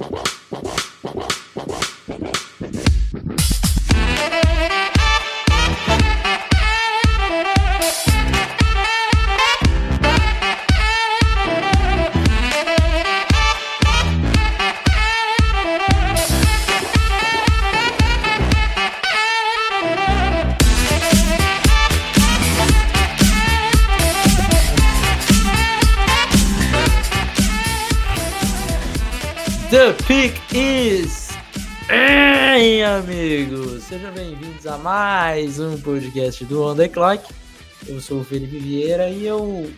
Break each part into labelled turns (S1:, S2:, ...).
S1: Well, Sejam bem-vindos a mais um podcast do On The Clock. Eu sou o Felipe Vieira e eu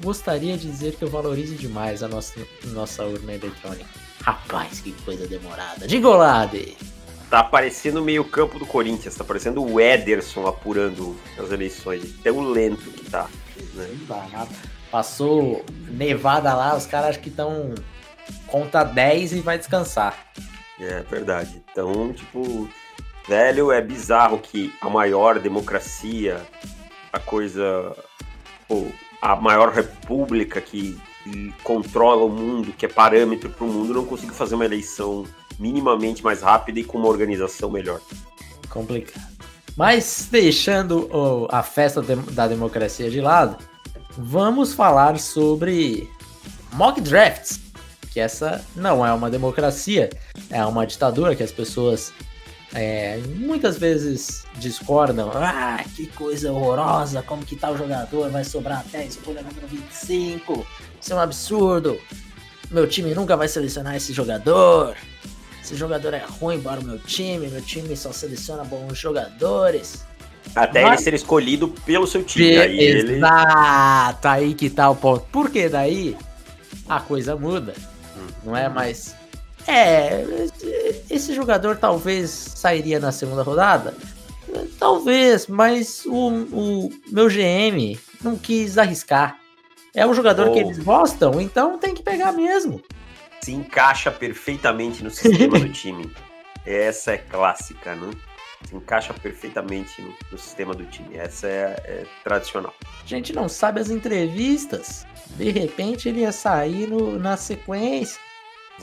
S1: gostaria de dizer que eu valorizo demais a nossa, nossa urna eletrônica. Rapaz, que coisa demorada. De golade!
S2: Tá parecendo o meio campo do Corinthians, tá parecendo o Ederson apurando as eleições. Tão lento que tá. Né?
S1: Passou nevada lá, os caras acho que estão conta 10 e vai descansar.
S2: É verdade. Então, tipo, velho, é bizarro que a maior democracia, a coisa, pô, a maior república que controla o mundo, que é parâmetro para o mundo, não consiga fazer uma eleição minimamente mais rápida e com uma organização melhor.
S1: Complicado. Mas deixando oh, a festa da democracia de lado, vamos falar sobre mock drafts que essa não é uma democracia, é uma ditadura que as pessoas é, muitas vezes discordam. Ah, que coisa horrorosa, como que tal jogador vai sobrar até a escolha número 25? Isso é um absurdo. Meu time nunca vai selecionar esse jogador. Esse jogador é ruim para o meu time, meu time só seleciona bons jogadores.
S2: Até Mas... ele ser escolhido pelo seu time.
S1: Aí Exato, ele... aí que tá o ponto. Porque daí a coisa muda. Não é mais. É, esse jogador talvez sairia na segunda rodada? Talvez, mas o, o meu GM não quis arriscar. É um jogador oh. que eles gostam, então tem que pegar mesmo.
S2: Se encaixa perfeitamente no sistema do time. Essa é clássica, né? Se encaixa perfeitamente no, no sistema do time. Essa é, é, tradicional.
S1: A gente não sabe as entrevistas. De repente ele ia sair no, na sequência.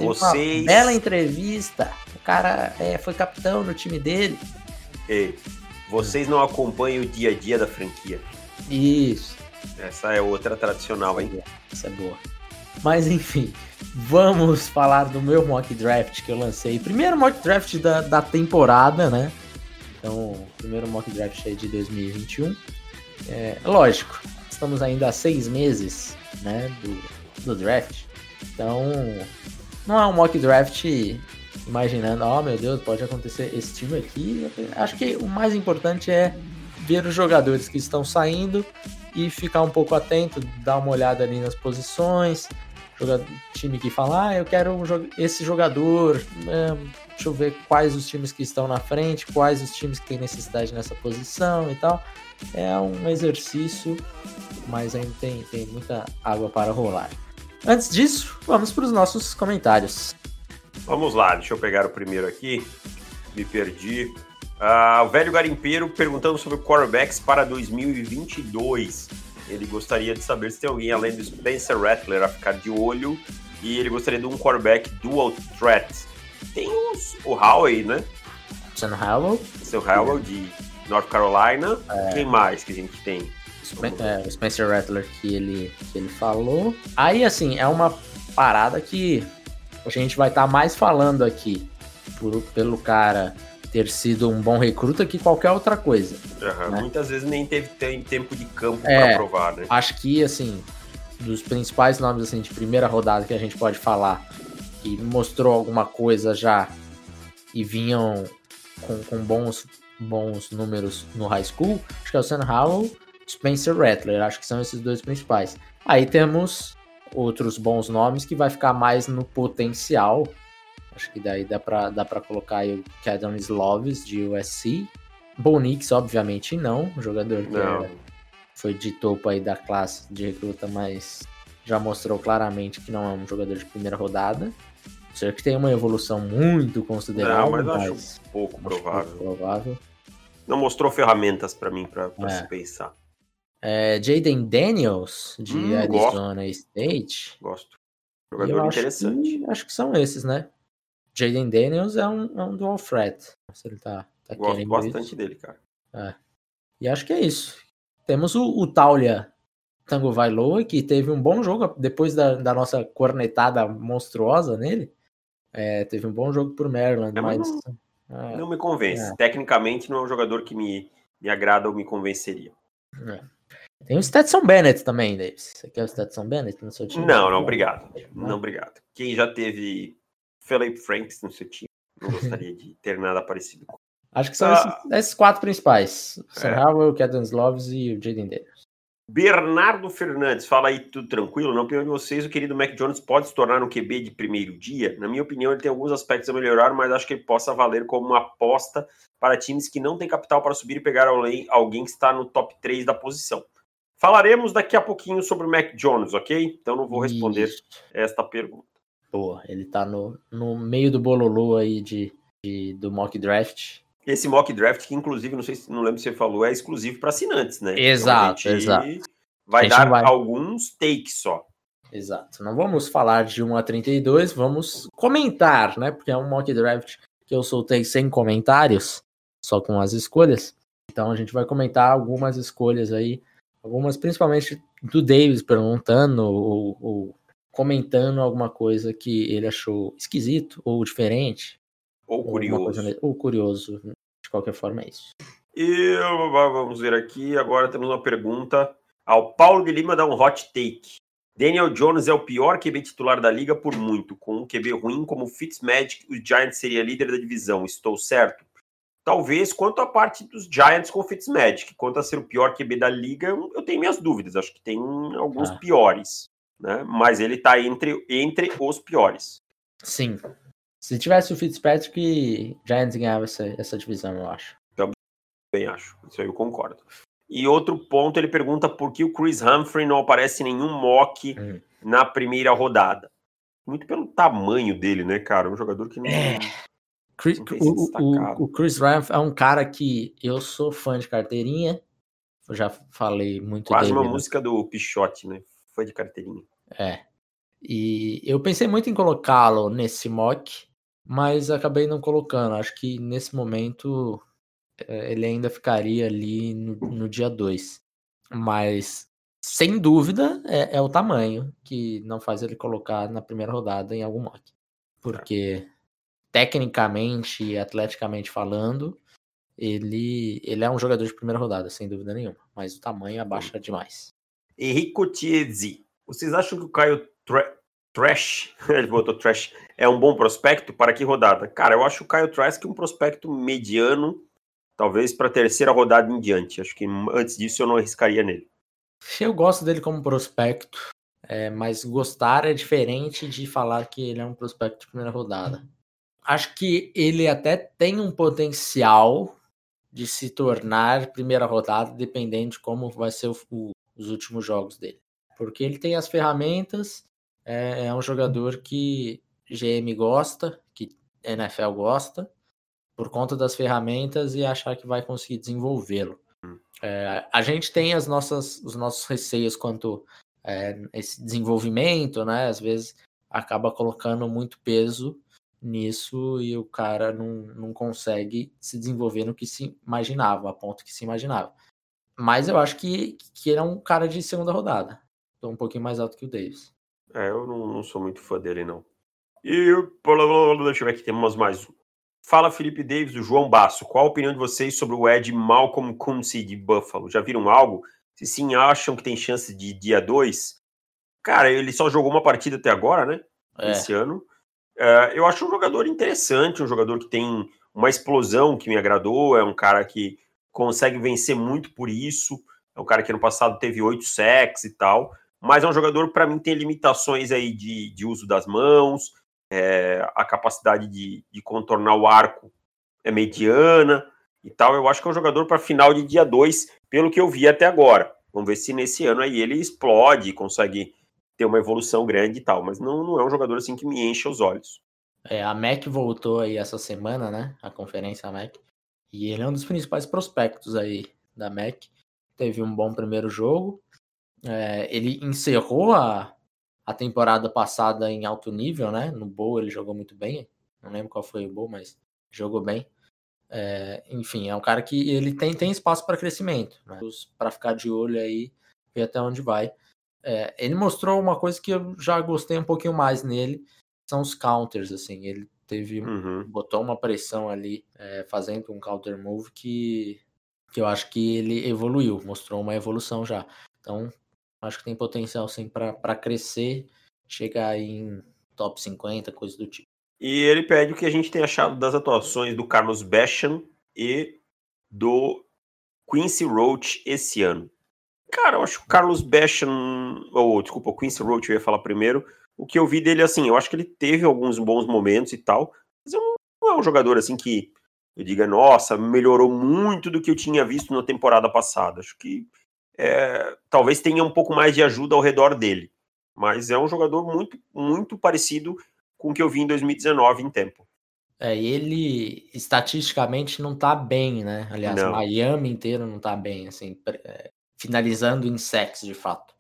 S2: Vocês...
S1: Uma bela entrevista. O cara é, foi capitão no time dele.
S2: Ei, vocês não acompanham o dia a dia da franquia.
S1: Isso.
S2: Essa é outra tradicional, hein?
S1: Essa é boa. Mas enfim, vamos falar do meu mock draft que eu lancei. Primeiro mock draft da, da temporada, né? Então, primeiro mock draft aí de 2021. É, lógico, estamos ainda há seis meses né, do, do draft. Então, não é um mock draft imaginando, oh meu Deus, pode acontecer esse time aqui. Acho que o mais importante é ver os jogadores que estão saindo e ficar um pouco atento, dar uma olhada ali nas posições. Time que fala, ah, eu quero esse jogador. É, deixa eu ver quais os times que estão na frente, quais os times que têm necessidade nessa posição e tal. É um exercício, mas ainda tem, tem muita água para rolar. Antes disso, vamos para os nossos comentários.
S2: Vamos lá, deixa eu pegar o primeiro aqui. Me perdi. Uh, o velho garimpeiro perguntando sobre quarterbacks para 2022. Ele gostaria de saber se tem alguém além do Spencer Rattler a ficar de olho. E ele gostaria de um quarterback dual threat. Tem uns, o Howie, né?
S1: Sam Howell.
S2: Sam Howell de North Carolina. É... Quem mais que a gente tem?
S1: É, o Spencer Rattler que ele, que ele falou. Aí, assim, é uma parada que a gente vai estar tá mais falando aqui por, pelo cara ter sido um bom recruta que qualquer outra coisa.
S2: Uhum, né? Muitas vezes nem teve tempo de campo é, para provar, né?
S1: Acho que, assim, dos principais nomes assim, de primeira rodada que a gente pode falar, que mostrou alguma coisa já e vinham com, com bons, bons números no high school, acho que é o Sam Howell Spencer Rattler. Acho que são esses dois principais. Aí temos outros bons nomes que vai ficar mais no potencial. Acho que daí dá pra, dá pra colocar aí o Cadon Sloves de USC. Bonix, obviamente, não. Um jogador que é, foi de topo aí da classe de recruta, mas já mostrou claramente que não é um jogador de primeira rodada. Será que tem uma evolução muito considerável.
S2: Não, mas, mas acho pouco acho provável.
S1: Pouco provável.
S2: Não mostrou ferramentas para mim para é. se pensar.
S1: É, Jaden Daniels, de hum, Arizona gosto. State.
S2: Gosto. Jogador interessante.
S1: Que, acho que são esses, né? Jaden Daniels é um, é um dual threat. Se ele tá, tá
S2: Gosto bastante isso. dele, cara.
S1: É. E acho que é isso. Temos o, o Taulia Tango Vailoa, que teve um bom jogo depois da, da nossa cornetada monstruosa nele. É, teve um bom jogo por Maryland, é, mas.
S2: Não, é, não me convence. É. Tecnicamente, não é um jogador que me, me agrada ou me convenceria.
S1: É. Tem o Stetson Bennett também, Davis. Você quer o Stetson Bennett no seu time?
S2: Não, não, obrigado. Não, obrigado. Quem já teve Philip Franks no seu time, não gostaria de ter nada parecido com.
S1: Acho que são ah, esses, esses, quatro principais: Sam é. Howell, Kedon Sloves e o Jaden Daniels.
S2: Bernardo Fernandes, fala aí tudo tranquilo. Na opinião de vocês, o querido Mac Jones pode se tornar um QB de primeiro dia? Na minha opinião, ele tem alguns aspectos a melhorar, mas acho que ele possa valer como uma aposta para times que não têm capital para subir e pegar alguém que está no top 3 da posição. Falaremos daqui a pouquinho sobre o Mac Jones, ok? Então não vou responder Isso. esta pergunta.
S1: Boa, ele está no, no meio do bololô aí de, de, do mock draft.
S2: Esse mock draft, que inclusive, não sei se não lembro se você falou, é exclusivo para assinantes, né?
S1: Exato, então exato.
S2: Vai dar vai... alguns takes só.
S1: Exato. Não vamos falar de 1 a 32, vamos comentar, né? Porque é um mock draft que eu soltei sem comentários, só com as escolhas. Então a gente vai comentar algumas escolhas aí, algumas principalmente do Davis perguntando ou, ou comentando alguma coisa que ele achou esquisito ou diferente,
S2: ou curioso.
S1: Ou curioso. De qualquer forma, é isso.
S2: E vamos ver aqui. Agora temos uma pergunta ao Paulo de Lima dá um hot take. Daniel Jones é o pior QB titular da liga por muito. Com um QB ruim como Fitzmagic, o Giants seria líder da divisão. Estou certo? Talvez quanto à parte dos Giants com Fitzmagic. Quanto a ser o pior QB da liga, eu tenho minhas dúvidas. Acho que tem alguns ah. piores. Né? Mas ele está entre, entre os piores.
S1: Sim, se tivesse o Fitzpatrick, Giants ganhava essa, essa divisão, eu acho.
S2: Também acho. Isso aí eu concordo. E outro ponto, ele pergunta por que o Chris Humphrey não aparece em nenhum mock hum. na primeira rodada. Muito pelo tamanho dele, né, cara? Um jogador que não. É.
S1: Chris, o, o, o, Chris Humphrey é um cara que eu sou fã de carteirinha. Eu já falei muito
S2: Quase dele, uma né? música do Pichote, né? Foi de carteirinha.
S1: É. E eu pensei muito em colocá-lo nesse mock, mas acabei não colocando. Acho que nesse momento é, ele ainda ficaria ali no, no dia 2. Mas, sem dúvida, é, é, o tamanho que não faz ele colocar na primeira rodada em algum mock. Porque, tecnicamente e atleticamente falando, ele, ele é um jogador de primeira rodada, sem dúvida nenhuma. Mas o tamanho abaixa demais.
S2: Henrico Tiezi, vocês acham que o Caio Trash, ele botou Trash, é um bom prospecto para que rodada? Cara, eu acho o Caio Trask um prospecto mediano, talvez para a terceira rodada em diante. Acho que antes disso eu não arriscaria nele.
S1: Eu gosto dele como prospecto, é, mas gostar é diferente de falar que ele é um prospecto de primeira rodada. Acho que ele até tem um potencial de se tornar primeira rodada, dependendo de como vai ser o, o, os últimos jogos dele. Porque ele tem as ferramentas, é, é um jogador que GM gosta, que NFL gosta, por conta das ferramentas e achar que vai conseguir desenvolvê-lo. Hum. É, a gente tem as nossas, os nossos receios quanto é, esse desenvolvimento, né? Às vezes acaba colocando muito peso nisso e o cara não, não consegue se desenvolver no que se imaginava, a ponto que se imaginava. Mas eu acho que, que ele é um cara de segunda rodada. Tô um pouquinho mais alto que o Davis.
S2: É, eu não, não sou muito fã dele, não. E deixa eu ver aqui, temos mais um. Fala Felipe Davis, o João Basso. Qual a opinião de vocês sobre o Ed Malcolm Kunze de Buffalo? Já viram algo? Se sim, acham que tem chance de dia 2? Cara, ele só jogou uma partida até agora, né? É. Esse ano. Uh, eu acho um jogador interessante, um jogador que tem uma explosão que me agradou. É um cara que consegue vencer muito por isso. É um cara que no passado teve oito sacks e tal mas é um jogador, para mim, tem limitações aí de, de uso das mãos, é, a capacidade de, de, contornar o arco é mediana e tal. Eu acho que é um jogador para final de dia 2, pelo que eu vi até agora. Vamos ver se nesse ano aí ele explode, consegue ter uma evolução grande e tal, mas não, não é um jogador assim que me enche os olhos.
S1: É, a MEC voltou aí essa semana, né? A conferência MEC. E ele é um dos principais prospectos aí da MEC. Teve um bom primeiro jogo, é, ele encerrou a, a temporada passada em alto nível, né? No Bowl ele jogou muito bem. não lembro qual foi o bowl, mas jogou bem. É, enfim, é um cara que ele tem, tem espaço para crescimento, né? para ficar de olho aí, ver até onde vai. É, ele mostrou uma coisa que eu já gostei um pouquinho mais nele, são os counters, assim, ele teve, uhum. botou uma pressão ali, é, fazendo um counter move que, que eu acho que ele evoluiu, mostrou uma evolução já. Então, acho que tem potencial sim para crescer, chegar em top 50, coisa do tipo.
S2: E ele pede o que a gente tem achado das atuações do Carlos Basham e do Quincy Roach esse ano. Cara, eu acho que o Carlos Basham, ou desculpa, o Quincy Roach eu ia falar primeiro. O que eu vi dele, assim, eu acho que ele teve alguns bons momentos e tal, mas eu não é um jogador assim que eu diga, nossa, melhorou muito do que eu tinha visto na temporada passada. Acho que é, talvez tenha um pouco mais de ajuda ao redor dele. Mas é um jogador muito, muito parecido com o que eu vi em 2019 em tempo.
S1: É, ele estatisticamente não tá bem, né? Aliás, não. Miami inteiro não tá bem, assim, é, finalizando em sacks de fato.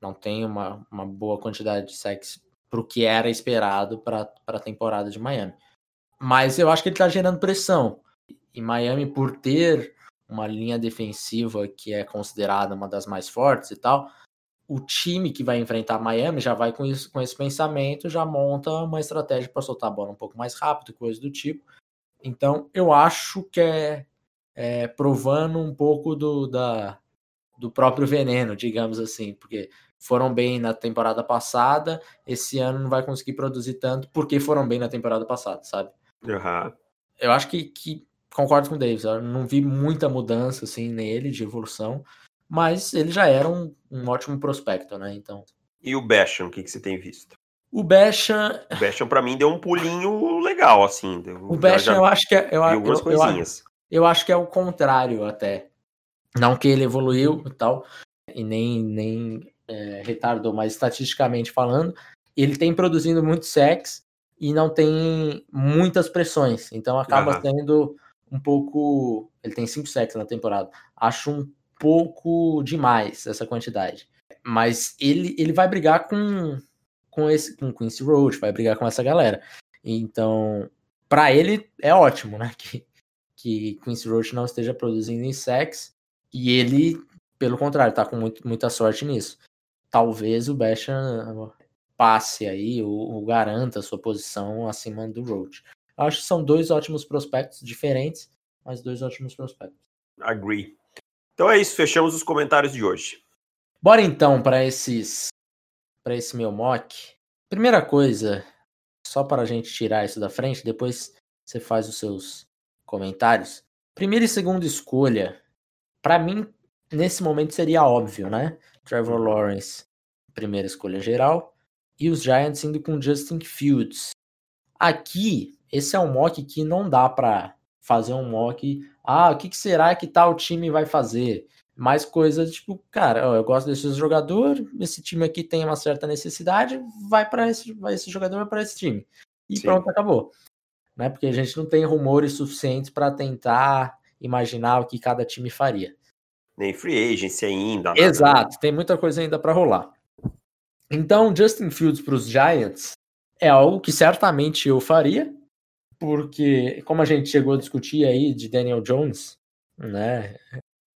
S1: Não tem uma, uma boa quantidade de sacks pro que era esperado para a temporada de Miami. Mas eu acho que ele tá gerando pressão. E Miami, por ter uma linha defensiva que é considerada uma das mais fortes e tal, o time que vai enfrentar Miami já vai com, isso, com esse pensamento, já monta uma estratégia para soltar a bola um pouco mais rápido, coisa do tipo. Então, eu acho que é, é provando um pouco do, da, do próprio veneno, digamos assim, porque foram bem na temporada passada, esse ano não vai conseguir produzir tanto porque foram bem na temporada passada, sabe?
S2: Uhum.
S1: Eu acho que, que concordo com o Davis, eu não vi muita mudança assim nele de evolução mas ele já era um, um ótimo prospecto, né? Então.
S2: E o Basham, o que, que você tem visto?
S1: O Basham.
S2: O Basham, pra mim, deu um pulinho legal, assim.
S1: O Basham, eu acho que é. Eu, eu. Eu, eu, acho que é o contrário, até. Não que ele evoluiu e tal, e nem, nem é, retardou, mas estatisticamente falando, ele tem produzindo muito sex e não tem muitas pressões. Então acaba uhum. sendo um pouco. Ele tem cinco sacks na temporada. Acho um pouco demais essa quantidade. Mas ele, ele vai brigar com, com esse com Quincy Roach, vai brigar com essa galera. Então, para ele é ótimo, né? Que, que Quincy Roach não esteja produzindo em sex e ele, pelo contrário, tá com muito, muita sorte nisso. Talvez o Basham passe aí ou, ou garanta sua posição acima do Roach. Acho que são dois ótimos prospectos diferentes, mas dois ótimos prospectos.
S2: Agree. Então é isso, fechamos os comentários de hoje.
S1: Bora então para esses para esse meu mock. Primeira coisa, só para a gente tirar isso da frente, depois você faz os seus comentários. Primeira e segunda escolha, para mim nesse momento seria óbvio, né? Trevor Lawrence, primeira escolha geral, e os Giants indo com Justin Fields. Aqui, esse é um mock que não dá para fazer um mock ah, o que, que será que tal time vai fazer? Mais coisas tipo, cara, eu gosto desse jogador, esse time aqui tem uma certa necessidade, vai para esse, vai esse jogador vai para esse time. E Sim. pronto, acabou. Né? Porque a gente não tem rumores suficientes para tentar imaginar o que cada time faria.
S2: Nem free agency ainda.
S1: Exato, tem muita coisa ainda para rolar. Então, Justin Fields para os Giants é algo que certamente eu faria, porque como a gente chegou a discutir aí de Daniel Jones, né?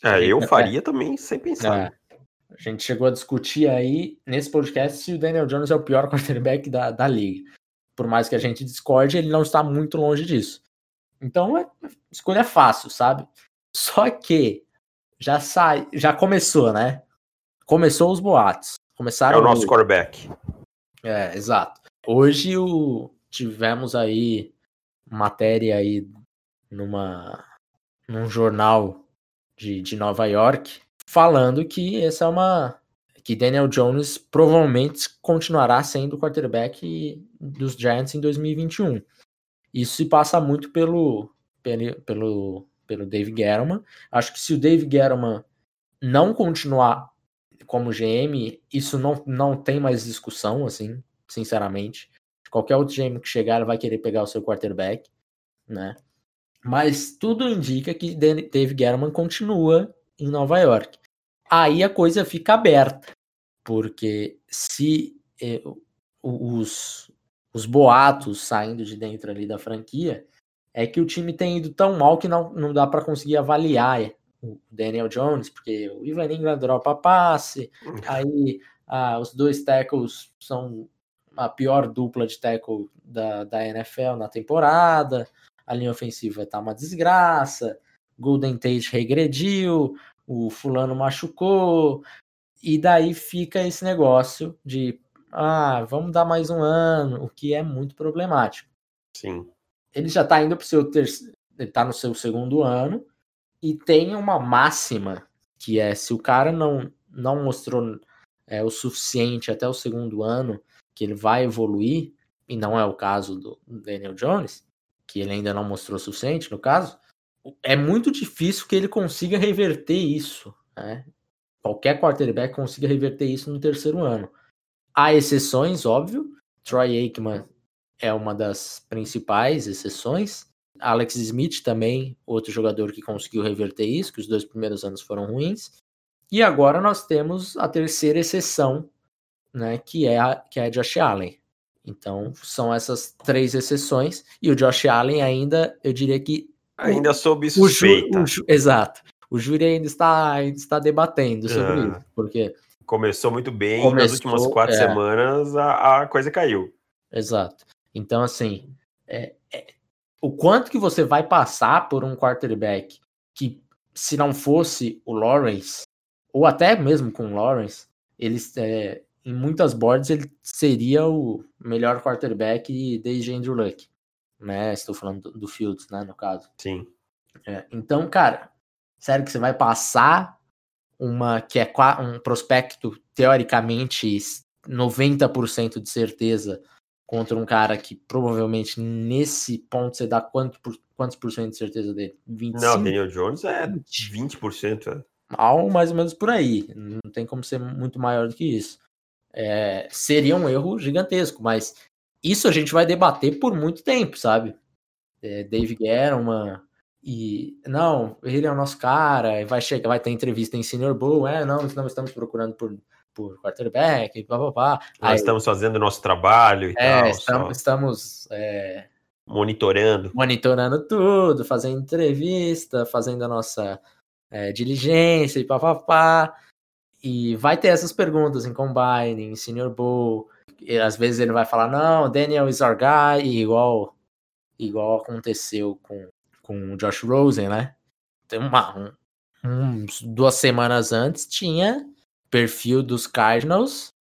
S2: É, eu faria é, também sem pensar.
S1: É, a gente chegou a discutir aí nesse podcast se o Daniel Jones é o pior quarterback da, da liga. Por mais que a gente discorde, ele não está muito longe disso. Então, é, escolha fácil, sabe? Só que já sai, já começou, né? Começou os boatos. Começaram
S2: é o nosso quarterback.
S1: É, exato. Hoje o, tivemos aí matéria aí numa num jornal de, de Nova York falando que essa é uma que Daniel Jones provavelmente continuará sendo o quarterback dos Giants em 2021. Isso se passa muito pelo pelo pelo, Dave Gettleman. Acho que se o Dave Gettleman não continuar como GM, isso não, não tem mais discussão, assim, sinceramente. Qualquer outro GM que chegar vai querer pegar o seu quarterback, né? Mas tudo indica que Dave Gettleman continua em Nova York. Aí a coisa fica aberta, porque se eh, os, os boatos saindo de dentro ali da franquia, é que o time tem ido tão mal que não, não dá para conseguir avaliar o Daniel Jones, porque o Ivan Ingram dropa passe, aí ah, os dois tackles são a pior dupla de tackle da, da NFL na temporada, a linha ofensiva tá uma desgraça, Golden Tate regrediu, o fulano machucou, e daí fica esse negócio de ah, vamos dar mais um ano, o que é muito problemático.
S2: Sim.
S1: Ele já está indo para o seu terceiro, ele está no seu segundo ano e tem uma máxima que é se o cara não não mostrou é, o suficiente até o segundo ano que ele vai evoluir e não é o caso do Daniel Jones, que ele ainda não mostrou o suficiente no caso, é muito difícil que ele consiga reverter isso. Né? Qualquer quarterback consiga reverter isso no terceiro ano. Há exceções, óbvio. Troy Aikman é uma das principais exceções. Alex Smith também, outro jogador que conseguiu reverter isso, que os dois primeiros anos foram ruins. E agora nós temos a terceira exceção, né, que é a, que é a Josh Allen. Então, são essas três exceções. E o Josh Allen ainda, eu diria que.
S2: Ainda o, sob suspeita.
S1: O ju, o exato. O júri ainda está, ainda está debatendo sobre ah, isso. Porque.
S2: Começou muito bem, começou, nas últimas quatro é, semanas a, a, coisa caiu.
S1: Exato. Então, assim, é, é, o quanto que você vai passar por um quarterback que, se não fosse o Lawrence, ou até mesmo com o Lawrence, eles, é, em muitas boards ele seria o melhor quarterback desde Andrew Luck, né? Estou falando do, do Fields, né, no caso.
S2: Sim.
S1: É, então, cara, sério que você vai passar uma que é um prospecto teoricamente 90% de certeza contra um cara que provavelmente nesse ponto você dá quanto por, quantos por cento de certeza dele?
S2: 25? Não, Daniel Jones é 20%. É.
S1: Algo mais ou menos por aí. Não tem como ser muito maior do que isso é, seria um erro gigantesco, mas isso a gente vai debater por muito tempo, sabe? É, Dave Guerra, e não, ele é o nosso cara, vai chegar, vai ter entrevista em Senior Bowl, é, não, não estamos procurando por, por quarterback, blá, blá, blá.
S2: Nós Aí, estamos fazendo o nosso trabalho e
S1: é,
S2: tal.
S1: Estamos, estamos é,
S2: monitorando.
S1: Monitorando tudo, fazendo entrevista, fazendo a nossa é, diligência e papapá. E vai ter essas perguntas em Combine, em Senior Bowl. E às vezes ele vai falar, não, Daniel is our guy, igual, igual aconteceu com, com o Josh Rosen, né? Tem uma, um, uns duas semanas antes tinha perfil dos Cardinals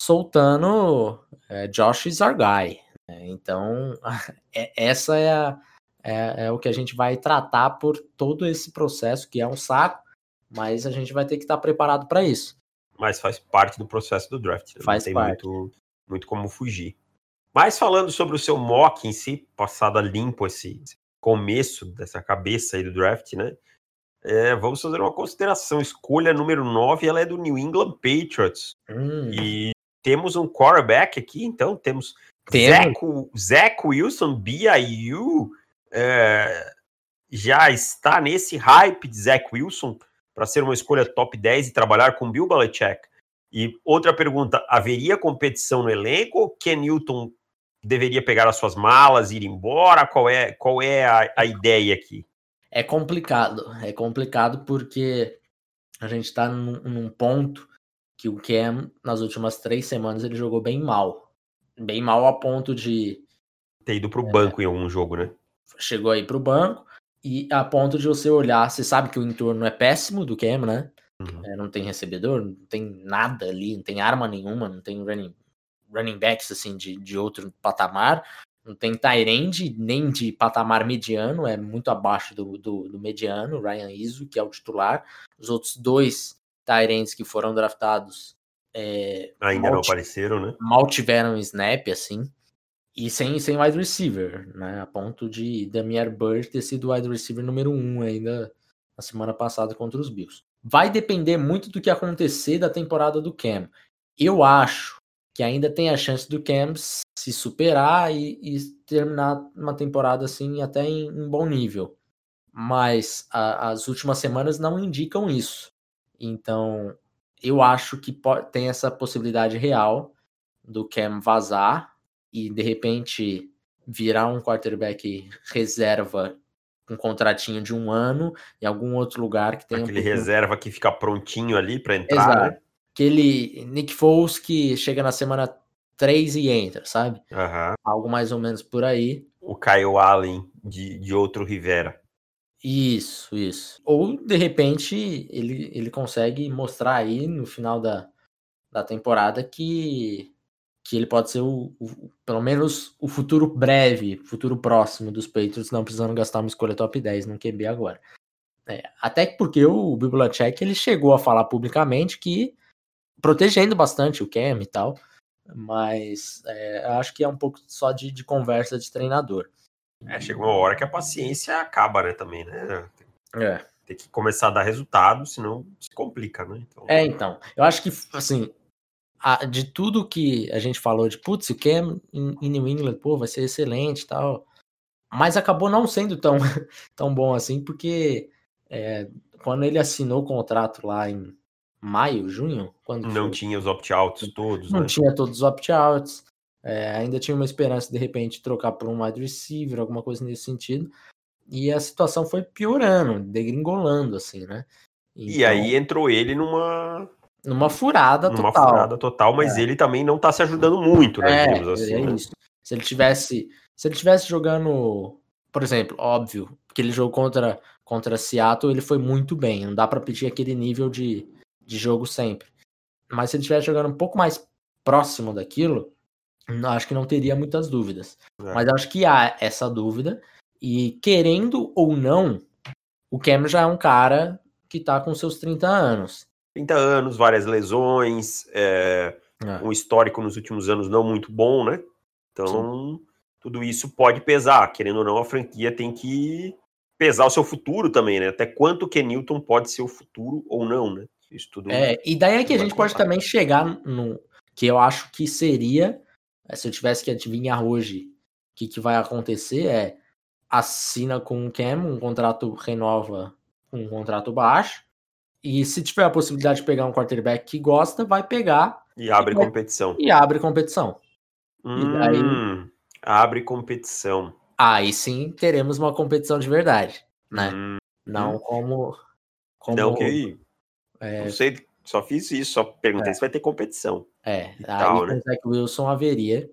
S1: soltando é, Josh guy. Né? Então, é, essa é, a, é, é o que a gente vai tratar por todo esse processo, que é um saco mas a gente vai ter que estar preparado para isso.
S2: Mas faz parte do processo do draft.
S1: Faz Não tem
S2: parte. Muito, muito como fugir. Mas falando sobre o seu mock em si, passado a limpo esse começo dessa cabeça aí do draft, né? É, vamos fazer uma consideração. Escolha número 9, ela é do New England Patriots.
S1: Hum.
S2: E temos um quarterback aqui, então temos Zach, Wilson, BIU, é, já está nesse hype de Zach Wilson para ser uma escolha top 10 e trabalhar com Bill Belichick? E outra pergunta, haveria competição no elenco ou Ken Newton deveria pegar as suas malas e ir embora? Qual é, qual é a, a ideia aqui?
S1: É complicado, é complicado porque a gente está num, num, ponto que o Cam, nas últimas três semanas, ele jogou bem mal. Bem mal a ponto de.
S2: Ter ido para o é, banco em algum jogo, né?
S1: Chegou aí para o banco, e a ponto de você olhar, você sabe que o entorno é péssimo do Cam, né? Uhum. É, não tem recebedor, não tem nada ali, não tem arma nenhuma, não tem running, running backs assim de, de outro patamar, não tem Tyrande nem de patamar mediano, é muito abaixo do, do, do mediano, Ryan Iso, que é o titular. Os outros dois Tyrands que foram draftados é,
S2: ainda não apareceram, né?
S1: Mal tiveram snap, assim. E sem, sem wide receiver, né? A ponto de Damier Bird ter sido wide receiver número um ainda na semana passada contra os Bills. Vai depender muito do que acontecer da temporada do Cam. Eu acho que ainda tem a chance do Cam se superar e, e terminar uma temporada assim até em, em bom nível. Mas a, as últimas semanas não indicam isso. Então, eu acho que tem essa possibilidade real do Cam vazar e de repente virar um quarterback reserva um contratinho de um ano em algum outro lugar que tem
S2: Aquele
S1: um
S2: reserva que fica prontinho ali para entrar,
S1: Exato.
S2: né?
S1: Aquele Nick Foles que chega na semana 3 e entra, sabe?
S2: Aham.
S1: Algo mais ou menos por aí.
S2: O Kyle Allen de, de outro Rivera.
S1: Isso, isso. Ou, de repente, ele, ele consegue mostrar aí no final da, da temporada que, que ele pode ser o, o- pelo menos o futuro breve, futuro próximo dos Patriots, não precisando gastar uma escolha top 10 no QB agora. É, até que porque o Bill Belichick, ele chegou a falar publicamente que protegendo bastante o Cam e tal, mas é, acho que é um pouco só de, de conversa de treinador.
S2: É, chega uma hora que a paciência acaba, né, também, né?
S1: É.
S2: Tem que começar a dar resultado, senão se complica, né? Então,
S1: É, então. Eu acho que, assim, a- de tudo que a gente falou de, putz, o Cam em, em New England, pô, vai ser excelente e tal. Mas acabou não sendo tão, tão bom assim, porque é, quando ele assinou o contrato lá em maio, junho, quando
S2: não
S1: foi?
S2: tinha os opt-outs todos,
S1: não
S2: né?
S1: tinha todos os opt-outs, é, ainda tinha uma esperança de repente trocar por um wide receiver, alguma coisa nesse sentido. E a situação foi piorando, degringolando, assim, né?
S2: E
S1: Então,
S2: aí entrou ele numa,
S1: numa furada
S2: numa
S1: total.
S2: furada total, mas
S1: É.
S2: ele também não tá se ajudando muito, né?
S1: É,
S2: assim,
S1: é
S2: né?
S1: isso. Se ele tivesse, se ele tivesse jogando, por exemplo, óbvio, que ele jogou contra contra Seattle, ele foi muito bem. Não dá pra pedir aquele nível de, de jogo sempre. Mas se ele estivesse jogando um pouco mais próximo daquilo, acho que não teria muitas dúvidas.
S2: É.
S1: Mas acho que há essa dúvida e querendo ou não, o Cam já é um cara que tá com seus 30 anos.
S2: 30 anos, várias lesões, é,
S1: É.
S2: um histórico nos últimos anos não muito bom, né? Então, tudo isso pode pesar. Querendo ou não, a franquia tem que pesar o seu futuro também, né? Até quanto que Newton pode ser o futuro ou não, né? Isso tudo.
S1: É, e daí é que a
S2: vai
S1: gente pode também chegar no que eu acho que seria, eh, se eu tivesse que adivinhar hoje o que, que vai acontecer, é assina com o Cam, um contrato renova com um contrato baixo, e se tiver a possibilidade de pegar um quarterback que gosta, vai pegar
S2: E abre
S1: E
S2: competição.
S1: e abre competição. daí-
S2: Hum, abre competição.
S1: Aí sim teremos uma competição de verdade, né?
S2: Hum,
S1: Não como. como
S2: não que
S1: é,
S2: não sei, só fiz isso, só perguntei
S1: É.
S2: se vai ter competição.
S1: É, aí
S2: tal, né?
S1: o Zach Wilson haveria.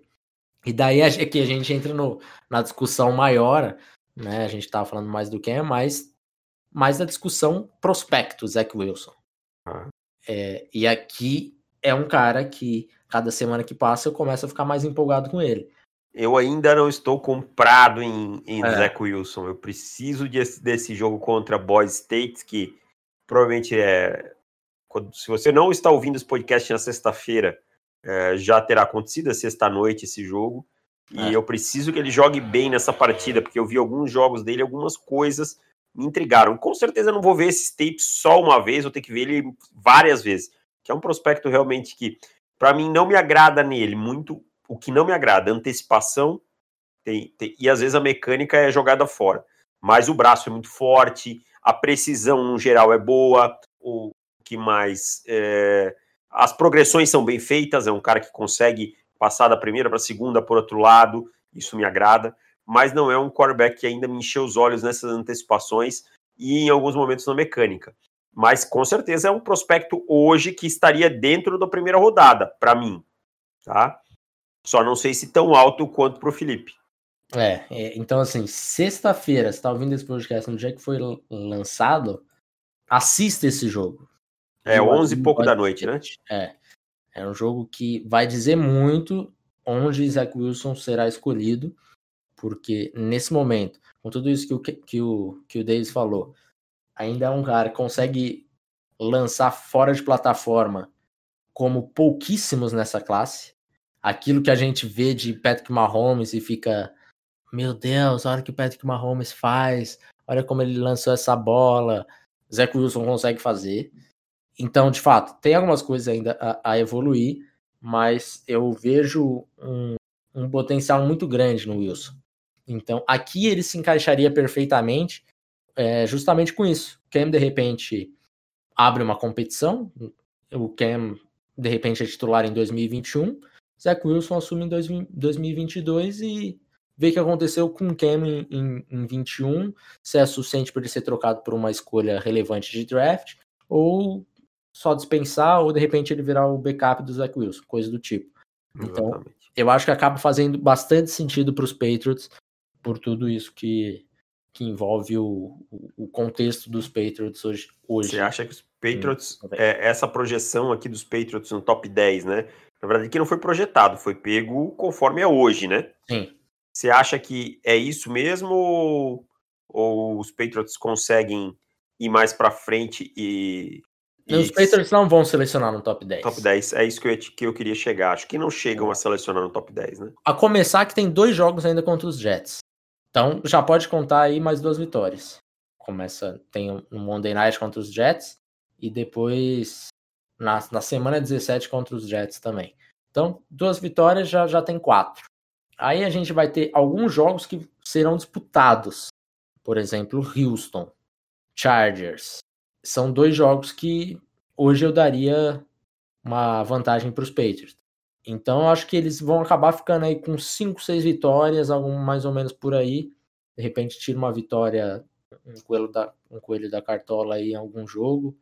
S1: E daí gente- aqui a gente entra no, na discussão maior, né? A gente tava falando mais do Cam, mas mais da discussão prospecto, Zach Wilson.
S2: Ah.
S1: É, e aqui é um cara que cada semana que passa eu começo a ficar mais empolgado com ele.
S2: Eu ainda não estou comprado em, em
S1: É.
S2: Zach Wilson. Eu preciso desse, desse jogo contra Boys State, que provavelmente é. Se você não está ouvindo esse podcast na sexta-feira, é, já terá acontecido, é sexta-noite esse jogo. E
S1: É.
S2: eu preciso que ele jogue bem nessa partida, porque eu vi alguns jogos dele, algumas coisas me intrigaram. Com certeza eu não vou ver esses tapes só uma vez, vou ter que ver ele várias vezes. Que é um prospecto realmente que, para mim, não me agrada nele muito. O que não me agrada, antecipação tem- tem- e às vezes a mecânica é jogada fora. Mas o braço é muito forte, a precisão no geral é boa. O que mais? É, as progressões são bem feitas, é um cara que consegue passar da primeira para a segunda por outro lado, isso me agrada. Mas não é um quarterback que ainda me encheu os olhos nessas antecipações e em alguns momentos na mecânica. Mas com certeza é um prospecto hoje que estaria dentro da primeira rodada, para mim. Tá? Só não sei se tão alto quanto pro Felipe.
S1: É, é, então assim, sexta-feira, você tá ouvindo esse podcast no dia que foi lançado, assista esse jogo.
S2: É
S1: Viu?
S2: 11 e pouco da noite, né?
S1: É. É um jogo que vai dizer muito onde Zach Wilson será escolhido, porque nesse momento, com tudo isso que o, que o, que o Davis falou, ainda é um cara que consegue lançar fora de plataforma como pouquíssimos nessa classe. Aquilo que a gente vê de Patrick Mahomes e fica, meu Deus, olha o que o Patrick Mahomes faz, olha como ele lançou essa bola. Zach Wilson consegue fazer. Então, de fato, tem algumas coisas ainda a, a evoluir, mas eu vejo um, um potencial muito grande no Wilson. Então, aqui ele se encaixaria perfeitamente, é, justamente com isso. Cam, de repente, abre uma competição, o Cam, de repente, é titular em 2021. Zach Wilson assume em 2022 e vê o que aconteceu com o Cam em, em, em 21, se é suficiente para ele ser trocado por uma escolha relevante de draft, ou só dispensar, ou de repente ele virar o backup do Zach Wilson, coisa do tipo. Então, Exatamente. eu acho que acaba fazendo bastante sentido para os Patriots por tudo isso que, que envolve o, o contexto dos Patriots hoje. hoje.
S2: Você acha que os Patriots, hum, é, essa projeção aqui dos Patriots no top 10, né? Na verdade, aqui não foi projetado, foi pego conforme é hoje, né?
S1: Sim.
S2: Você acha que é isso mesmo ou, ou os Patriots conseguem ir mais para frente e,
S1: Os Patriots não vão selecionar no top 10.
S2: Top 10, é isso que eu, que eu queria chegar. Acho que não chegam a selecionar no top 10, né?
S1: A começar que tem dois jogos ainda contra os Jets. Então já pode contar aí mais duas vitórias. Começa, tem um Monday Night contra os Jets e depois na, na semana 17 contra os Jets também. Então, duas vitórias já, já tem quatro. Aí a gente vai ter alguns jogos que serão disputados. Por exemplo, Houston, Chargers. São dois jogos que hoje eu daria uma vantagem para os Patriots. Então, eu acho que eles vão acabar ficando aí com 5, 6 vitórias, algum mais ou menos por aí. De repente, tira uma vitória, um coelho da, um coelho da cartola aí em algum jogo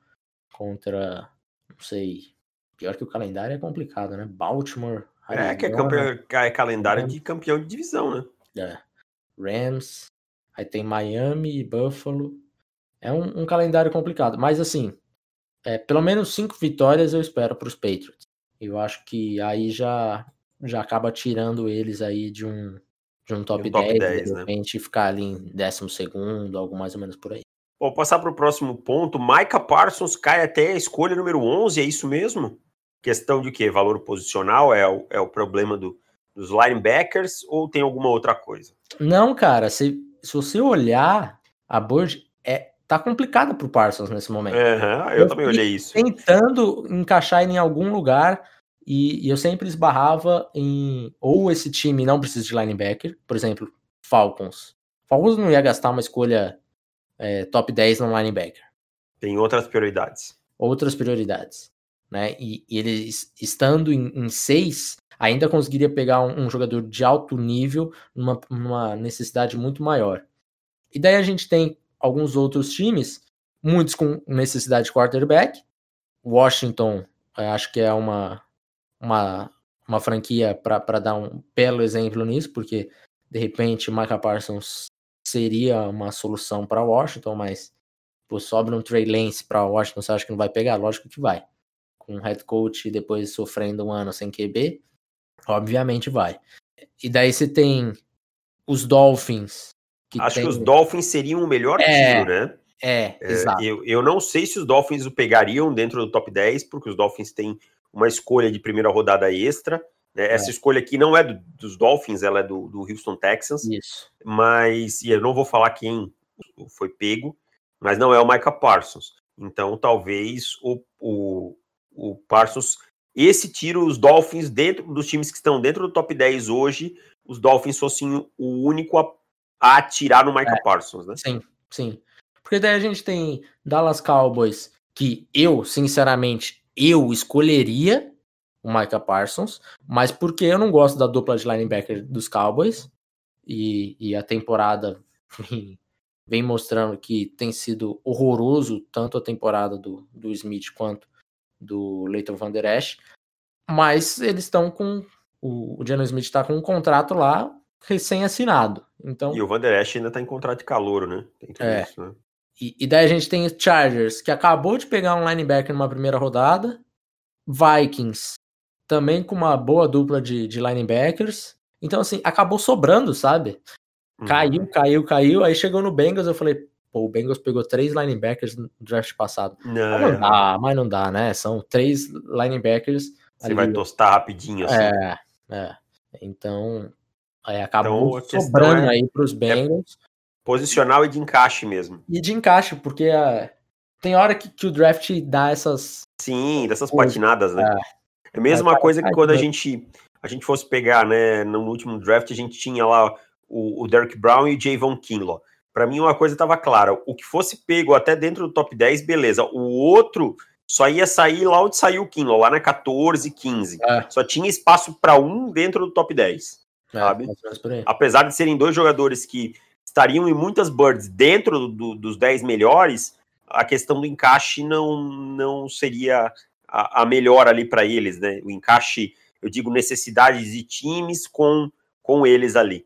S1: contra não sei. Pior que o calendário é complicado, né? Baltimore.
S2: Arizona, é, que é, campeão, é calendário Rams, de campeão de divisão, né?
S1: É. Rams, aí tem Miami e Buffalo. É um, um, calendário complicado. Mas assim, é, pelo menos cinco vitórias eu espero para os Patriots. Eu acho que aí já, já acaba tirando eles aí de um, de um top, um top 10, 10, de né? repente né? ficar ali em décimo segundo, algo mais ou menos por aí.
S2: Vou passar para o próximo ponto. Micah Parsons cai até a escolha número 11, é isso mesmo? Questão de quê? Valor posicional é o, é o problema do, dos linebackers ou tem alguma outra coisa?
S1: Não, cara. Se, se você olhar, a board é, tá complicada para o Parsons nesse momento.
S2: Uhum, eu, eu também olhei isso.
S1: Tentando encaixar ele em algum lugar e, e eu sempre esbarrava em ou esse time não precisa de linebacker, por exemplo, Falcons. Falcons não ia gastar uma escolha é, top 10 no linebacker.
S2: Tem outras prioridades.
S1: Outras prioridades. Né? E, e ele estando em 6, ainda conseguiria pegar um, um, jogador de alto nível numa, numa necessidade muito maior. E daí a gente tem alguns outros times, muitos com necessidade de quarterback. Washington, acho que é uma, uma, uma franquia para dar um belo exemplo nisso, porque de repente Micah Parsons seria uma solução para Washington, mas pô, sobra um Trey Lance para Washington, você acha que não vai pegar? Lógico que vai. Com um head coach depois sofrendo um ano sem QB, obviamente vai. E daí você tem os Dolphins.
S2: Que Acho tem... que os Dolphins seriam o melhor é, tiro, né?
S1: É, é exato.
S2: Eu, eu não sei se os Dolphins o pegariam dentro do top 10, porque os Dolphins têm uma escolha de primeira rodada extra. É, essa é. escolha aqui não é do, dos Dolphins, ela é do, do Houston Texans.
S1: Isso.
S2: Mas, e eu não vou falar quem foi pego, mas não é o Micah Parsons. Então, talvez o, o, o Parsons. Esse tiro, os Dolphins, dentro dos times que estão dentro do top 10 hoje, os Dolphins fossem o único a, atirar no Micah é, Parsons, né?
S1: Sim, sim. Porque daí a gente tem Dallas Cowboys, que eu, sinceramente, eu escolheria o Micah Parsons, mas porque eu não gosto da dupla de linebacker dos Cowboys e, e a temporada vem, mostrando que tem sido horroroso tanto a temporada do, do Smith quanto do Leighton Van Der Esch, mas eles estão com o, o Jalen Smith está com um contrato lá recém-assinado. Então,
S2: e o Van Der Esch ainda está em contrato de calor, né?
S1: É. Isso, né? E, e daí a gente tem Chargers, que acabou de pegar um linebacker numa primeira rodada, Vikings, também com uma boa dupla de, de linebackers. Então, assim, acabou sobrando, sabe? Uhum. Caiu, caiu, caiu. Aí chegou no Bengals, eu falei, pô, o Bengals pegou três linebackers no draft passado.
S2: Não,
S1: mas não dá, mas não dá, né? São três linebackers.
S2: Você ali. vai tostar rapidinho assim.
S1: É, é. Então, aí acabou então, sobrando é, aí pros é Bengals. É
S2: posicional e de encaixe mesmo.
S1: E de encaixe, porque é, tem hora que, que o draft dá essas.
S2: Sim, dessas patinadas, né? É. É a mesma coisa que quando a gente, a gente fosse pegar, né, no último draft, a gente tinha lá o, o Derek Brown e o Javon Kinlaw. Para mim, uma coisa estava clara: o que fosse pego até dentro do top 10, beleza. O outro só ia sair lá onde saiu o Kinlaw, lá na 14, 15. É. Só tinha espaço para um dentro do top 10. É, sabe? Apesar de serem dois jogadores que estariam em muitas birds dentro do, dos 10 melhores, a questão do encaixe não, não seria a, a melhor ali para eles, né? O encaixe, eu digo, necessidades de times com, com eles ali.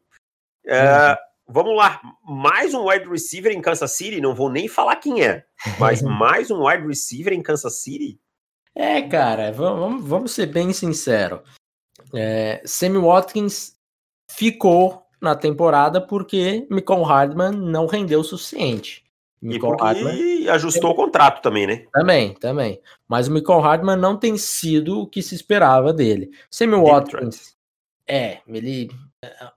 S2: É, vamos lá, mais um wide receiver em Kansas City, não vou nem falar quem é, mas mais um wide receiver em Kansas City?
S1: É, cara, vamos, vamos ser bem sinceros. É, Sammy Watkins ficou na temporada porque Michael Hardman não rendeu o suficiente.
S2: E porque Hardman, ajustou o contrato também, né?
S1: Também, também. Mas o Michael Hardman não tem sido o que se esperava dele. Sammy Watkins, é, ele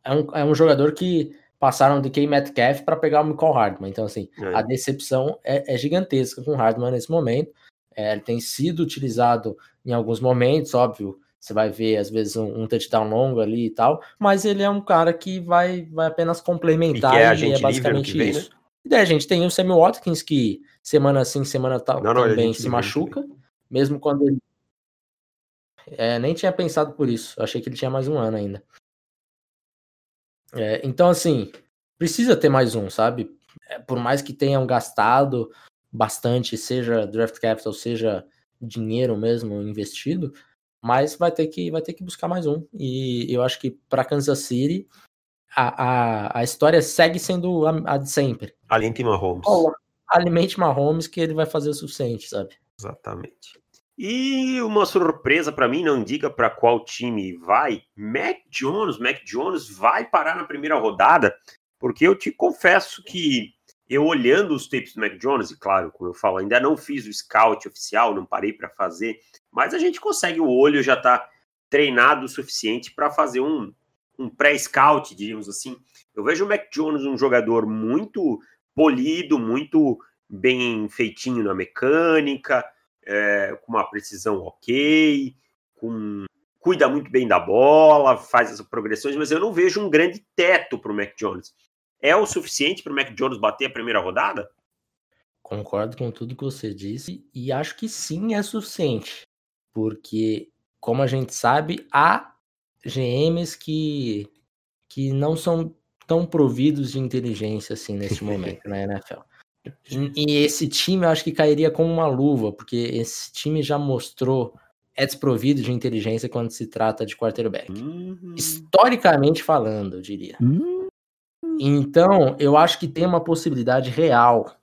S1: é um, é um jogador que passaram de K Metcalf para pegar o Michael Hardman. Então, assim, é. a decepção é, é, gigantesca com o Hardman nesse momento. É, ele tem sido utilizado em alguns momentos, óbvio. Você vai ver, às vezes, um, um, touchdown longo ali e tal, mas ele é um cara que vai, vai apenas complementar e, é, e é basicamente vem, isso. Né? E daí a gente tem o Sammy Watkins, que semana sim, semana tal, não, não, também se machuca, mesmo quando ele. É, nem tinha pensado por isso, achei que ele tinha mais um ano ainda. É, então, assim, precisa ter mais um, sabe? É, por mais que tenham gastado bastante, seja draft capital, seja dinheiro mesmo investido, mas vai ter que vai ter que buscar mais um. E eu acho que para Kansas City a, a, a história segue sendo a, a de sempre.
S2: Alimente Mahomes.
S1: Oh, alimente Mahomes que ele vai fazer o suficiente, sabe?
S2: Exatamente. E uma surpresa para mim, não diga para qual time vai. Mac Jones, Mac Jones vai parar na primeira rodada, porque eu te confesso que eu olhando os tapes do Mac Jones, e claro, como eu falo, ainda não fiz o scout oficial, não parei para fazer, mas a gente consegue o olho já tá treinado o suficiente para fazer um, um pré-scout, diríamos assim. Eu vejo o Mac Jones um jogador muito polido, muito bem feitinho na mecânica, é, com uma precisão ok, com, cuida muito bem da bola, faz as progressões, mas eu não vejo um grande teto para o Mac Jones. É o suficiente para o Mac Jones bater a primeira rodada?
S1: Concordo com tudo que você disse e acho que sim é suficiente, porque como a gente sabe, há GMs que, que não são tão providos de inteligência assim nesse momento na NFL. E, e, esse time eu acho que cairia como uma luva, porque esse time já mostrou é desprovido de inteligência quando se trata de quarterback. Uhum. Historicamente falando, eu diria. Uhum. Então, eu acho que tem uma possibilidade real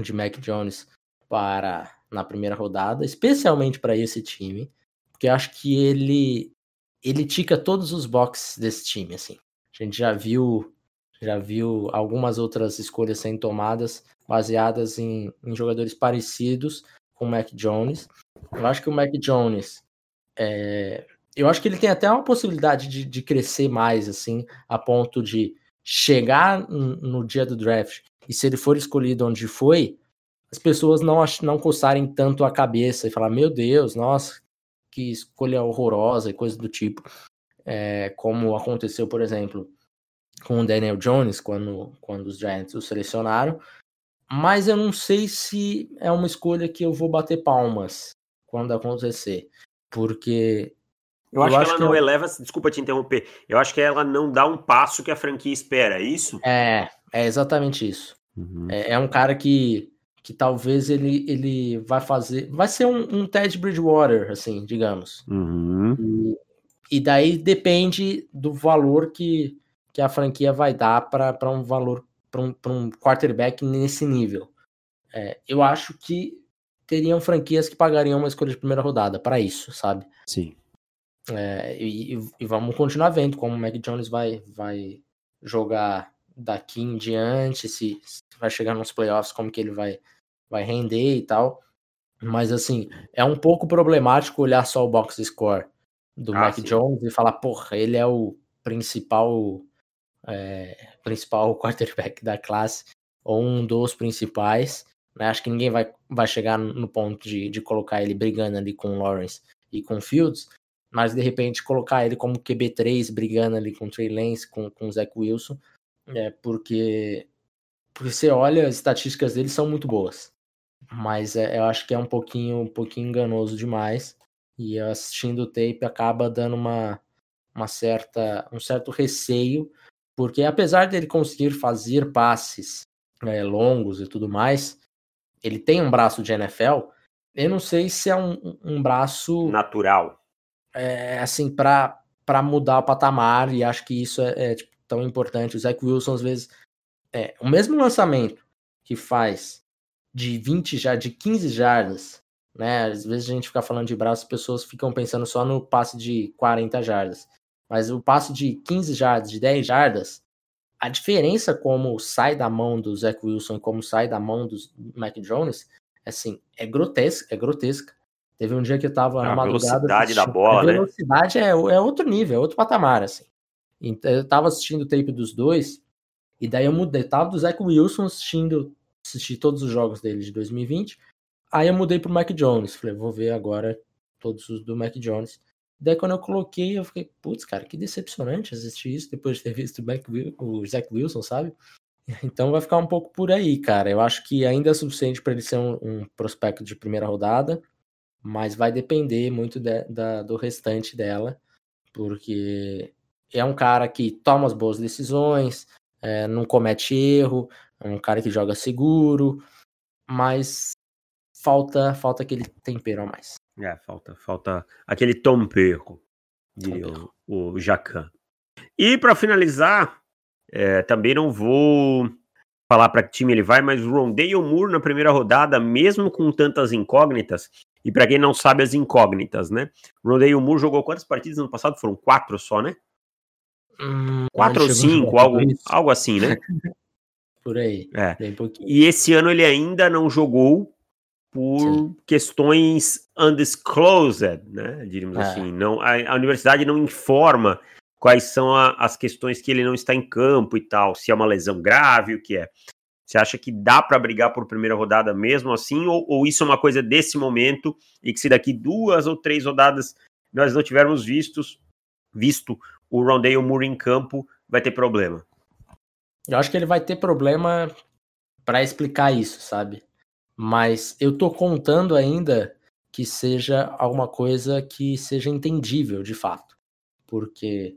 S1: de Mac Jones para na primeira rodada, especialmente para esse time, porque eu acho que ele ele tica todos os boxes desse time, assim. A gente já viu já viu algumas outras escolhas sendo tomadas baseadas em, em jogadores parecidos com o Mac Jones. Eu acho que o Mac Jones é, eu acho que ele tem até uma possibilidade de, de crescer mais, assim, a ponto de chegar no dia do draft e se ele for escolhido onde foi, as pessoas não, não coçarem tanto a cabeça e falar, meu Deus, nossa, que escolha horrorosa e coisa do tipo. É, como aconteceu, por exemplo, com o Daniel Jones, quando, quando os Giants o selecionaram. Mas eu não sei se é uma escolha que eu vou bater palmas quando acontecer. Porque.
S2: Eu, eu acho, acho, que ela que não eu... eleva. Desculpa te interromper. Eu acho que ela não dá um passo que a franquia espera, é isso?
S1: É, é exatamente isso. Uhum. É, é, um cara que, que talvez ele, ele vai fazer. Vai ser um, um Ted Bridgewater, assim, digamos. Uhum. E, e daí depende do valor que, que a franquia vai dar para um valor, para um, um quarterback nesse nível. É, eu acho que teriam franquias que pagariam uma escolha de primeira rodada para isso, sabe?
S2: Sim.
S1: É, e, e, vamos continuar vendo como o Mac Jones vai, vai jogar daqui em diante, se, se, vai chegar nos playoffs, como que ele vai, vai render e tal. Mas assim, é um pouco problemático olhar só o box score do ah, Mac sim. Jones e falar, porra, ele é o principal é, principal quarterback da classe, ou um dos principais. Né? Acho que ninguém vai, vai chegar no ponto de, de colocar ele brigando ali com o Lawrence e com o Fields, mas de repente colocar ele como QB3 brigando ali com o Trey Lance, com, com o Zach Wilson, é, porque, porque você olha, as estatísticas dele são muito boas. mas é, eu acho que é um pouquinho, um pouquinho enganoso demais. E assistindo o tape acaba dando uma, uma certa, um certo receio, porque apesar dele conseguir fazer passes é, longos e tudo mais, ele tem um braço de NFL. Eu não sei se é um, um braço
S2: natural,
S1: é, assim para mudar o patamar e acho que isso é, é tipo, tão importante. O Zach Wilson às vezes é o mesmo lançamento que faz de 20 já de 15 jardas, né? Às vezes a gente fica falando de braço, as pessoas ficam pensando só no passe de 40 jardas. Mas o passe de 15 jardas, de 10 jardas, a diferença como sai da mão do Zach Wilson e como sai da mão do Mac Jones, assim, é grotesca, é grotesca. Teve um dia que eu tava a na madrugada.
S2: A velocidade da bola,
S1: a velocidade né? é, é outro nível, é outro patamar, assim. Então, eu tava assistindo o tape dos dois, e daí eu mudei. Tava do Zach Wilson assistindo, assisti todos os jogos dele de 2020. Aí eu mudei pro Mac Jones. Falei, vou ver agora todos os do Mac Jones. Daí quando eu coloquei, eu fiquei, putz, cara, que decepcionante assistir isso depois de ter visto o, Mac, o Zach Wilson, sabe? Então vai ficar um pouco por aí, cara. Eu acho que ainda é suficiente para ele ser um, um, prospecto de primeira rodada, mas vai depender muito de, da, do restante dela, porque é um cara que toma as boas decisões, é, não comete erro, é um cara que joga seguro, mas falta falta aquele tempero a mais.
S2: É, falta falta aquele tempero, diria o, o Jacan. E para finalizar, é, também não vou falar para que time ele vai, mas o Rondale Moore na primeira rodada, mesmo com tantas incógnitas, e para quem não sabe as incógnitas, né? Rondale Moore jogou quantas partidas no passado? Foram quatro só, né? Hum, Quatro ou cinco, algo, algo assim, né?
S1: Por aí.
S2: É. E esse ano ele ainda não jogou por Sim. questões undisclosed, né? Diríamos é. assim. Não, a, a, universidade não informa quais são a, as questões que ele não está em campo e tal, se é uma lesão grave, o que é. Você acha que dá para brigar por primeira rodada mesmo assim, ou, ou, isso é uma coisa desse momento e que se daqui duas ou três rodadas nós não tivermos vistos, visto o Rondale Moore em campo vai ter problema.
S1: Eu acho que ele vai ter problema para explicar isso, sabe? Mas eu tô contando ainda que seja alguma coisa que seja entendível de fato. Porque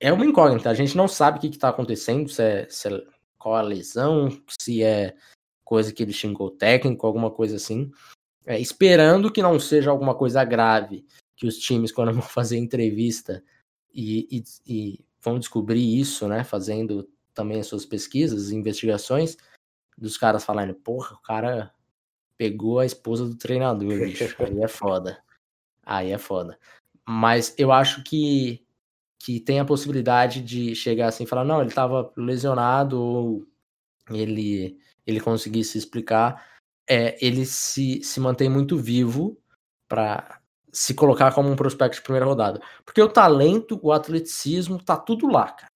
S1: é uma incógnita, a gente não sabe o que, está acontecendo, se é, se é, qual a lesão, se é coisa que ele xingou técnico, alguma coisa assim. É, esperando que não seja alguma coisa grave, que os times, quando vão fazer entrevista, e, e, e vão descobrir isso, né? Fazendo também as suas pesquisas, investigações, dos caras falando, porra, o cara pegou a esposa do treinador, bicho. Aí é foda. Aí é foda. Mas eu acho que, que tem a possibilidade de chegar assim e falar, não, ele tava lesionado, ou ele, ele conseguisse explicar. É, ele se, se mantém muito vivo para se colocar como um prospecto de primeira rodada. Porque o talento, o atleticismo, tá tudo lá, cara.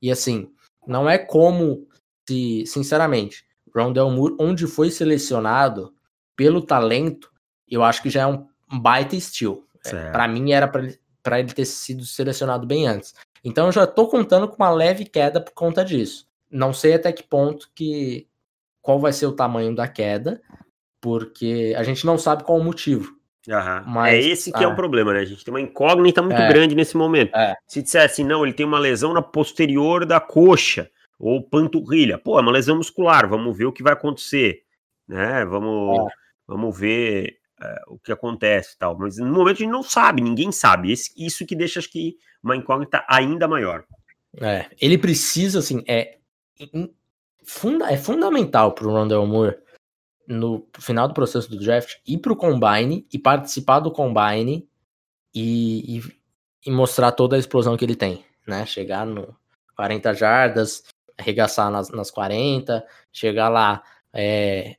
S1: E assim, não é como se, sinceramente, Rondell Moore, onde foi selecionado pelo talento, eu acho que já é um baita estilo. É, para mim era para ele ter sido selecionado bem antes. Então eu já tô contando com uma leve queda por conta disso. Não sei até que ponto que qual vai ser o tamanho da queda, porque a gente não sabe qual o motivo.
S2: Uhum. Mas, é esse que é o ah. problema, né? A gente tem uma incógnita muito é, grande nesse momento. É. Se dissesse, não, ele tem uma lesão na posterior da coxa ou panturrilha, pô, é uma lesão muscular, vamos ver o que vai acontecer, né? Vamos, é. vamos ver é, o que acontece tal. Mas no momento a gente não sabe, ninguém sabe. Esse, isso que deixa, acho que, uma incógnita ainda maior.
S1: É, ele precisa, assim, é, funda, é fundamental para o Rondell Moore no final do processo do draft ir pro combine e participar do combine e, e, e, mostrar toda a explosão que ele tem, né? Chegar no 40 jardas, arregaçar nas, nas 40, chegar lá é,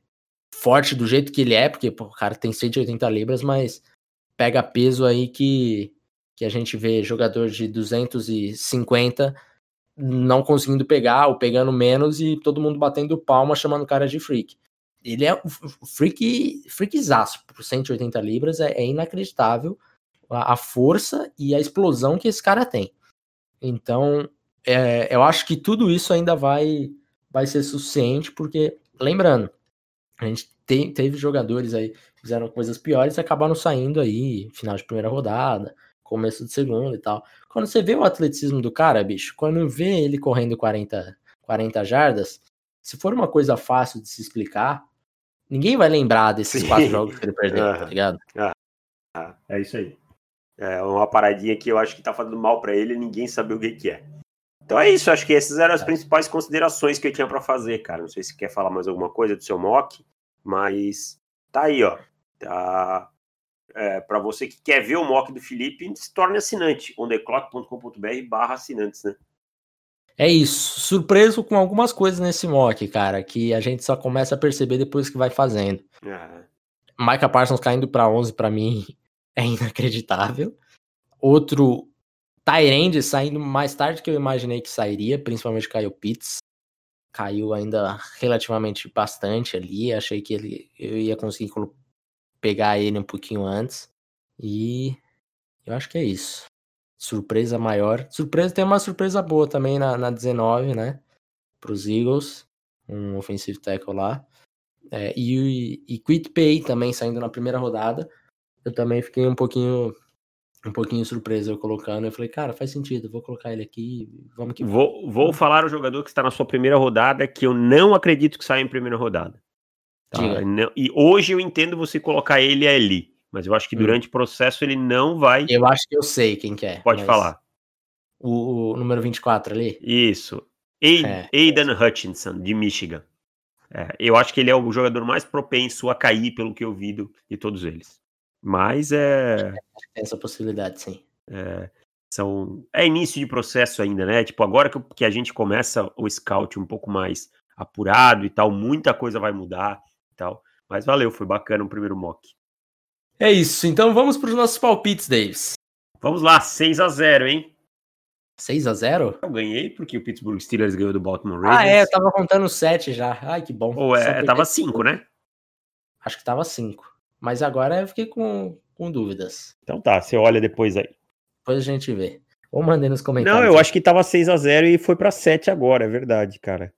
S1: forte do jeito que ele é, porque pô, o cara tem 180 libras, mas pega peso aí que, que a gente vê jogador de 250 não conseguindo pegar ou pegando menos e todo mundo batendo palma chamando o cara de freak ele é um freak, freakzaço por 180 libras, é, é inacreditável a, a, força e a explosão que esse cara tem. Então, é, eu acho que tudo isso ainda vai, vai ser suficiente, porque, lembrando, a gente tem, teve jogadores aí que fizeram coisas piores e acabaram saindo aí, final de primeira rodada, começo de segunda e tal. Quando você vê o atleticismo do cara, bicho, quando vê ele correndo 40, 40 jardas, se for uma coisa fácil de se explicar, ninguém vai lembrar desses Sim. quatro jogos que ele perdeu, tá ligado?
S2: Ah, é isso aí. É uma paradinha que eu acho que tá fazendo mal para ele e ninguém sabe o que, que é. Então é isso, acho que essas eram as é. principais considerações que eu tinha para fazer, cara. Não sei se quer falar mais alguma coisa do seu mock, mas tá aí, ó. Tá, é, para você que quer ver o mock do Felipe, se torne assinante, ondeclock.com.br barra assinantes, né?
S1: É isso. Surpreso com algumas coisas nesse mock, cara, que a gente só começa a perceber depois que vai fazendo. Uhum. Micah Parsons caindo para 11 para mim é inacreditável. Outro Tyrande saindo mais tarde que eu imaginei que sairia, principalmente Kyle Pitts. Caiu ainda relativamente bastante ali. Achei que ele, eu ia conseguir pegar ele um pouquinho antes. E eu acho que é isso. Surpresa maior. Surpresa tem uma surpresa boa também na, na 19, né? Para os Eagles. Um offensive tackle lá. É, e, e Quit Pay também saindo na primeira rodada. Eu também fiquei um pouquinho um pouquinho surpreso eu colocando. Eu falei, cara, faz sentido, vou colocar ele aqui, vamos que
S2: vou. Vou falar o jogador que está na sua primeira rodada, que eu não acredito que saia em primeira rodada. Tá? Não, e hoje eu entendo você colocar ele ali, mas eu acho que hum. durante hum. o processo ele não vai.
S1: Eu acho que eu sei quem que é.
S2: Pode falar.
S1: O, o, número 24 ali?
S2: Isso. é. Aidan Hutchinson, de Michigan. É, eu acho que ele é o jogador mais propenso a cair, pelo que eu vi de todos eles. Mas é.
S1: Tem essa possibilidade, sim.
S2: É, são, é início de processo ainda, né? Tipo, agora que, que a gente começa o scout um pouco mais apurado e tal, muita coisa vai mudar e tal. Mas valeu, foi bacana o primeiro mock.
S1: É isso, então vamos para os nossos palpites, Davis.
S2: Vamos lá, 6 a 0 hein?
S1: 6 a 0
S2: Eu ganhei porque o Pittsburgh Steelers ganhou do Baltimore
S1: Ravens. Ah, é, eu tava contando 7 já. Ai, que bom.
S2: Ou é, tava 5, né?
S1: Acho que tava 5. Mas agora eu fiquei com, com dúvidas.
S2: Então tá, você olha depois aí.
S1: Depois a gente vê. Ou mandei nos comentários.
S2: Não, eu acho que tava 6 a 0 e foi para 7 agora, é verdade, cara.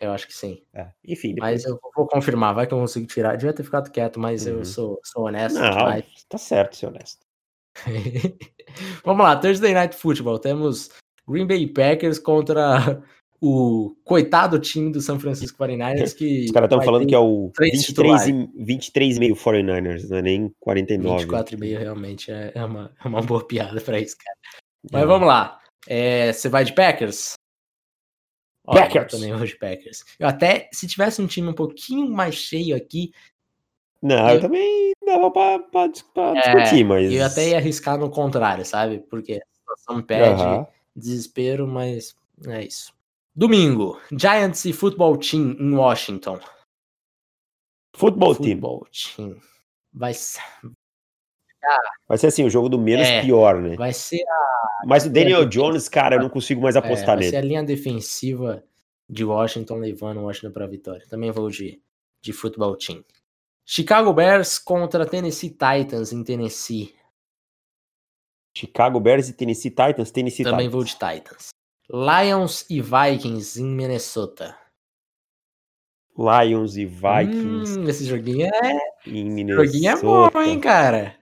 S1: Eu acho que sim.
S2: É, enfim.
S1: Depois... Mas eu vou confirmar, vai que eu consigo tirar. Devia ter ficado quieto, mas uhum. eu sou, sou honesto.
S2: Não, demais. tá certo ser honesto.
S1: Vamos lá, Thursday Night Football. Temos Green Bay Packers contra o coitado time do São Francisco 49ers que.
S2: Os caras estão falando que é o 23,5 23 49ers, não é nem 49.
S1: 24,5 realmente é, é, uma, é uma boa piada para isso, cara. Mas é. vamos lá. É, você vai de Packers?
S2: Packers.
S1: Eu também vou de Packers. Eu até, se tivesse um time um pouquinho mais cheio aqui.
S2: Não, eu, eu também dava pra, pra, pra é, discutir, mas.
S1: Eu até ia arriscar no contrário, sabe? Porque a situação pede uh -huh. desespero, mas é isso. Domingo, Giants e Football Team em Washington.
S2: Football, Football
S1: team. team. Vai ser.
S2: Ah, vai ser assim, o jogo do menos é, pior, né?
S1: Vai ser a.
S2: Mas o Daniel Jones, cara, eu não consigo mais apostar é, vai nele.
S1: Vai ser a linha defensiva de Washington levando Washington para a vitória. Também vou de, de Football Team. Chicago Bears contra Tennessee Titans em Tennessee.
S2: Chicago Bears e Tennessee Titans, Tennessee
S1: Também
S2: Titans.
S1: vou de Titans. Lions e Vikings em Minnesota.
S2: Lions e Vikings.
S1: Hum, esse joguinho é.
S2: Em Minnesota.
S1: Esse joguinho é bom, hein, cara?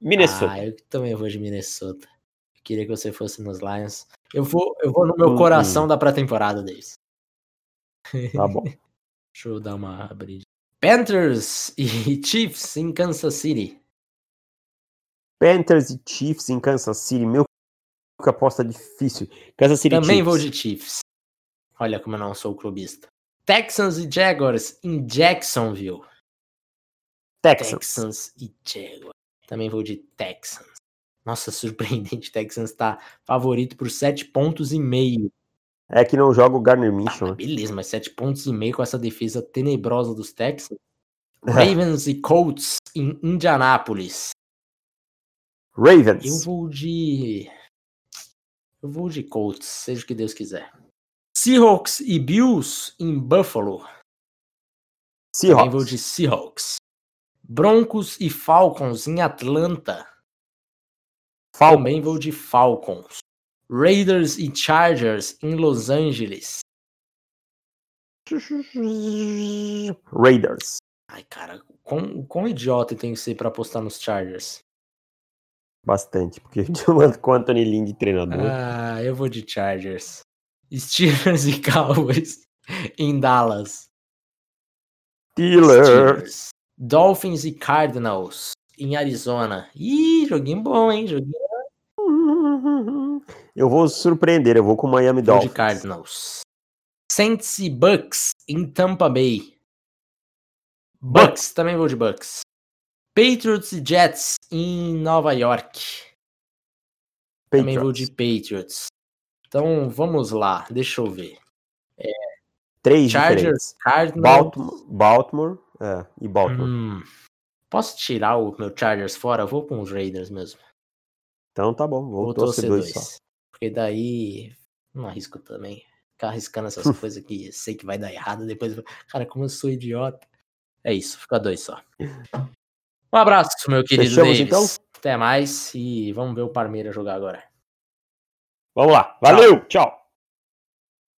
S2: Minnesota.
S1: Ah, eu também vou de Minnesota. Eu queria que você fosse nos Lions. Eu vou, eu vou no meu hum, coração hum. da pré-temporada deles.
S2: Tá bom.
S1: Deixa eu dar uma abridinha. Panthers e Chiefs em Kansas City.
S2: Panthers e Chiefs em Kansas City. Meu aposta difícil. Kansas City
S1: Também
S2: Chiefs.
S1: vou de Chiefs. Olha como eu não sou clubista. Texans e Jaguars em Jacksonville.
S2: Texans.
S1: Texans e Jaguars. Também vou de Texans. Nossa, surpreendente. Texans está favorito por 7 pontos e meio.
S2: É que não joga o Garner Mitchell.
S1: Ah, beleza, mas 7 pontos e meio com essa defesa tenebrosa dos Texans. Ravens e Colts em Indianápolis.
S2: Ravens.
S1: Eu vou de eu vou de Colts, seja o que Deus quiser. Seahawks e Bills em Buffalo.
S2: Seahawks. Também
S1: vou de Seahawks. Broncos e Falcons em Atlanta. Falcons. Também vou de Falcons. Raiders e Chargers em Los Angeles.
S2: Raiders.
S1: Ai, cara, quão, quão idiota tem que ser pra apostar nos Chargers?
S2: Bastante, porque gente manda com o Anthony Lynn de treinador.
S1: Ah, eu vou de Chargers. Steelers e Cowboys em Dallas.
S2: Steelers.
S1: Steelers. Dolphins e Cardinals em Arizona. Ih, joguinho bom, hein? Joguinho
S2: Eu vou surpreender, eu vou com o Miami
S1: Vou de
S2: Dolphins.
S1: Cardinals. Saints e Bucks em Tampa Bay. Bucks, também vou de Bucks. Patriots e Jets em Nova York. Também vou de Patriots. Então vamos lá, deixa eu ver.
S2: Três
S1: Chargers. Cardinals.
S2: Baltimore, Baltimore é, e Baltimore.
S1: Hum, posso tirar o meu Chargers fora? Eu vou com os Raiders mesmo.
S2: Então tá bom, vou
S1: Vou
S2: torcer dois
S1: dois.
S2: só.
S1: Porque daí não arrisco também. Ficar arriscando essas coisas que sei que vai dar errado. Depois, cara, como eu sou idiota. É isso, fica dois só. Um abraço, meu querido
S2: Fechamos,
S1: Davis.
S2: então?
S1: Até mais e vamos ver o Parmeira jogar agora.
S2: Vamos lá, valeu, tchau.